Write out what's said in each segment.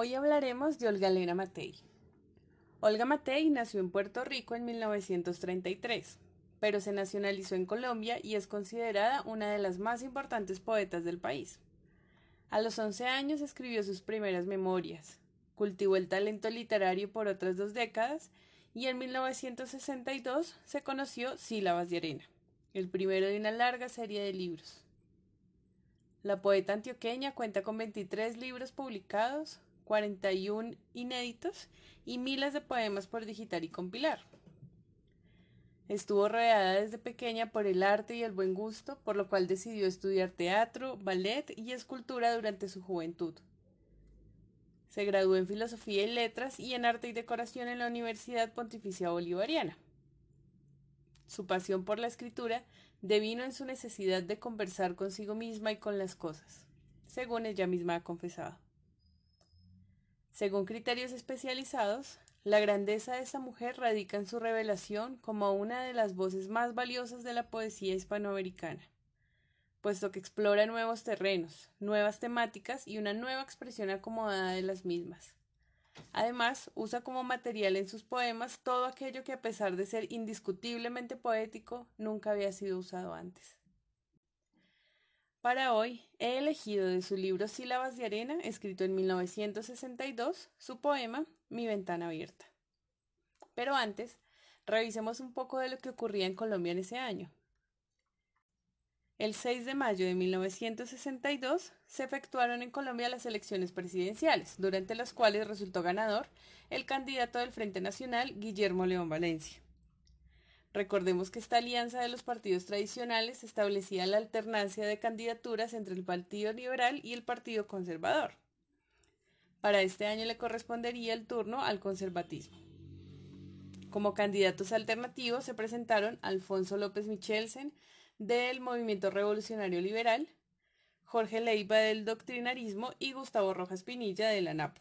Hoy hablaremos de Olga Elena Matei. Olga Matei nació en Puerto Rico en 1933, pero se nacionalizó en Colombia y es considerada una de las más importantes poetas del país. A los 11 años escribió sus primeras memorias, cultivó el talento literario por otras dos décadas y en 1962 se conoció Sílabas de Arena, el primero de una larga serie de libros. La poeta antioqueña cuenta con 23 libros publicados, 41 inéditos y miles de poemas por digitar y compilar. Estuvo rodeada desde pequeña por el arte y el buen gusto, por lo cual decidió estudiar teatro, ballet y escultura durante su juventud. Se graduó en Filosofía y Letras y en Arte y Decoración en la Universidad Pontificia Bolivariana. Su pasión por la escritura devino en su necesidad de conversar consigo misma y con las cosas, según ella misma ha confesado. Según criterios especializados, la grandeza de esta mujer radica en su revelación como una de las voces más valiosas de la poesía hispanoamericana, puesto que explora nuevos terrenos, nuevas temáticas y una nueva expresión acomodada de las mismas. Además, usa como material en sus poemas todo aquello que a pesar de ser indiscutiblemente poético, nunca había sido usado antes. Para hoy he elegido de su libro Sílabas de Arena, escrito en 1962, su poema Mi ventana abierta. Pero antes, revisemos un poco de lo que ocurría en Colombia en ese año. El 6 de mayo de 1962 se efectuaron en Colombia las elecciones presidenciales, durante las cuales resultó ganador el candidato del Frente Nacional, Guillermo León Valencia. Recordemos que esta alianza de los partidos tradicionales establecía la alternancia de candidaturas entre el Partido Liberal y el Partido Conservador. Para este año le correspondería el turno al conservatismo. Como candidatos alternativos se presentaron Alfonso López Michelsen del Movimiento Revolucionario Liberal, Jorge Leiva del Doctrinarismo y Gustavo Rojas Pinilla de la ANAPO.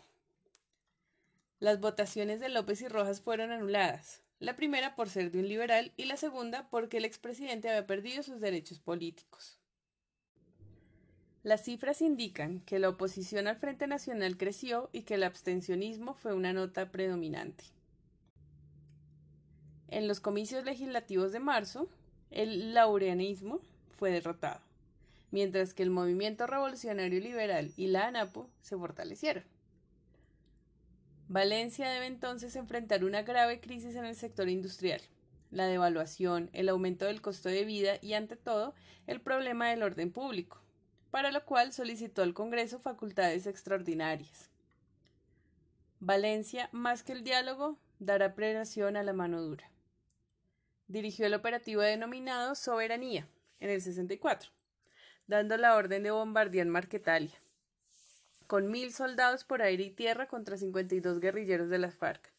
Las votaciones de López y Rojas fueron anuladas, la primera por ser de un liberal y la segunda porque el expresidente había perdido sus derechos políticos. Las cifras indican que la oposición al Frente Nacional creció y que el abstencionismo fue una nota predominante. En los comicios legislativos de marzo, el laureanismo fue derrotado, mientras que el movimiento revolucionario liberal y la ANAPO se fortalecieron. Valencia debe entonces enfrentar una grave crisis en el sector industrial, la devaluación, el aumento del costo de vida y, ante todo, el problema del orden público, para lo cual solicitó al Congreso facultades extraordinarias. Valencia, más que el diálogo, dará prelación a la mano dura. Dirigió el operativo denominado Soberanía en el 64, dando la orden de bombardear Marquetalia con mil soldados por aire y tierra contra 52 guerrilleros de las FARC.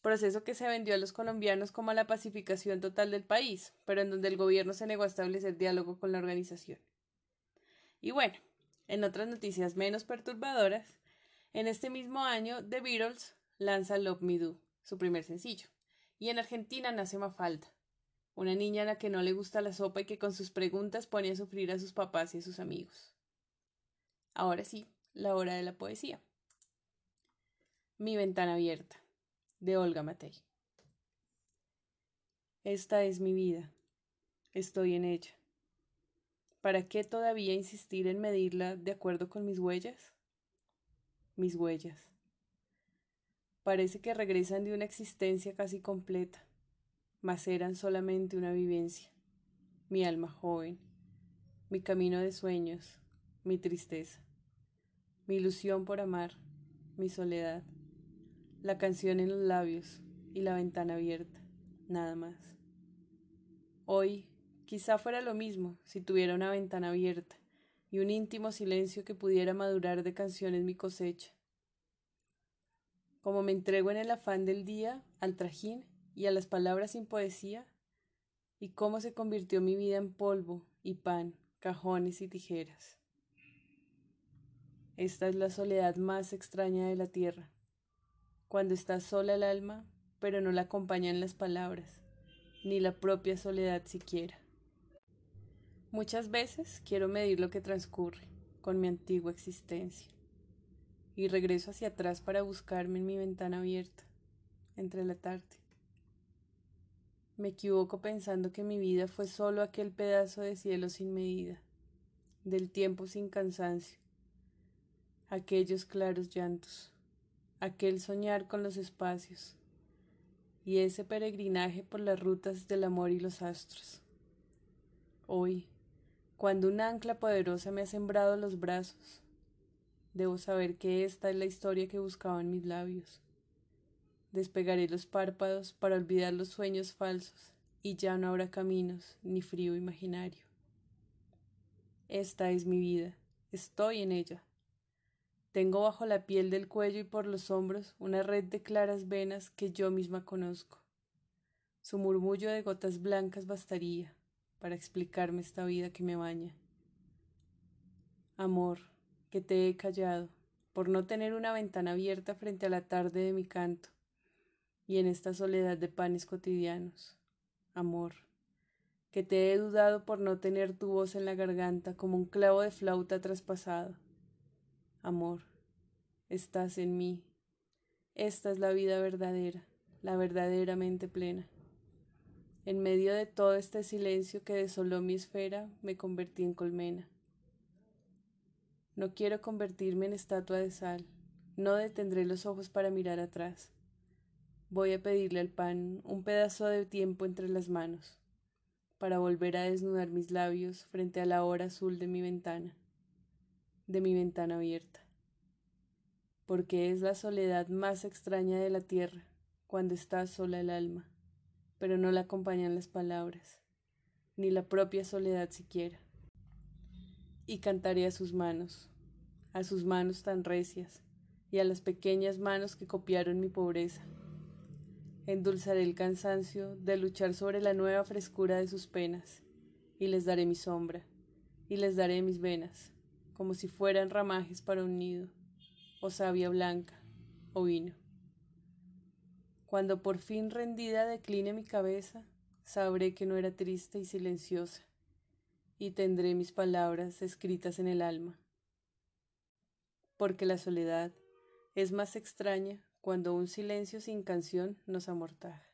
Proceso que se vendió a los colombianos como la pacificación total del país, pero en donde el gobierno se negó a establecer diálogo con la organización. Y bueno, en otras noticias menos perturbadoras, en este mismo año The Beatles lanza Love Me Do, su primer sencillo, y en Argentina nace Mafalda, una niña a la que no le gusta la sopa y que con sus preguntas pone a sufrir a sus papás y a sus amigos. Ahora sí, la hora de la poesía. Mi ventana abierta, de Olga Matei. Esta es mi vida. Estoy en ella. ¿Para qué todavía insistir en medirla de acuerdo con mis huellas? Mis huellas. Parece que regresan de una existencia casi completa, mas eran solamente una vivencia. Mi alma joven, mi camino de sueños, mi tristeza mi ilusión por amar, mi soledad, la canción en los labios y la ventana abierta, nada más. Hoy quizá fuera lo mismo si tuviera una ventana abierta y un íntimo silencio que pudiera madurar de canciones mi cosecha. Como me entrego en el afán del día al trajín y a las palabras sin poesía, y cómo se convirtió mi vida en polvo y pan, cajones y tijeras. Esta es la soledad más extraña de la tierra, cuando está sola el alma, pero no la acompañan las palabras, ni la propia soledad siquiera. Muchas veces quiero medir lo que transcurre con mi antigua existencia, y regreso hacia atrás para buscarme en mi ventana abierta, entre la tarde. Me equivoco pensando que mi vida fue solo aquel pedazo de cielo sin medida, del tiempo sin cansancio, aquellos claros llantos, aquel soñar con los espacios y ese peregrinaje por las rutas del amor y los astros. Hoy, cuando un ancla poderosa me ha sembrado los brazos, debo saber que esta es la historia que buscaba en mis labios. Despegaré los párpados para olvidar los sueños falsos y ya no habrá caminos ni frío imaginario. Esta es mi vida, estoy en ella. Tengo bajo la piel del cuello y por los hombros una red de claras venas que yo misma conozco. Su murmullo de gotas blancas bastaría para explicarme esta vida que me baña. Amor, que te he callado, por no tener una ventana abierta frente a la tarde de mi canto, y en esta soledad de panes cotidianos. Amor, que te he dudado por no tener tu voz en la garganta como un clavo de flauta traspasado. Amor, estás en mí. Esta es la vida verdadera, la verdaderamente plena. En medio de todo este silencio que desoló mi esfera, me convertí en colmena. No quiero convertirme en estatua de sal, no detendré los ojos para mirar atrás. Voy a pedirle al pan un pedazo de tiempo entre las manos, para volver a desnudar mis labios frente a la hora azul de mi ventana, de mi ventana abierta. Porque es la soledad más extraña de la tierra, cuando está sola el alma pero no la acompañan las palabras, ni la propia soledad siquiera. Y cantaré a sus manos, a sus manos tan recias, y a las pequeñas manos que copiaron mi pobreza. Endulzaré el cansancio de luchar sobre la nueva frescura de sus penas, y les daré mi sombra, y les daré mis venas, como si fueran ramajes para un nido, o savia blanca, o vino. Cuando por fin rendida decline mi cabeza, sabré que no era triste y silenciosa, y tendré mis palabras escritas en el alma. Porque la soledad es más extraña cuando un silencio sin canción nos amortaja.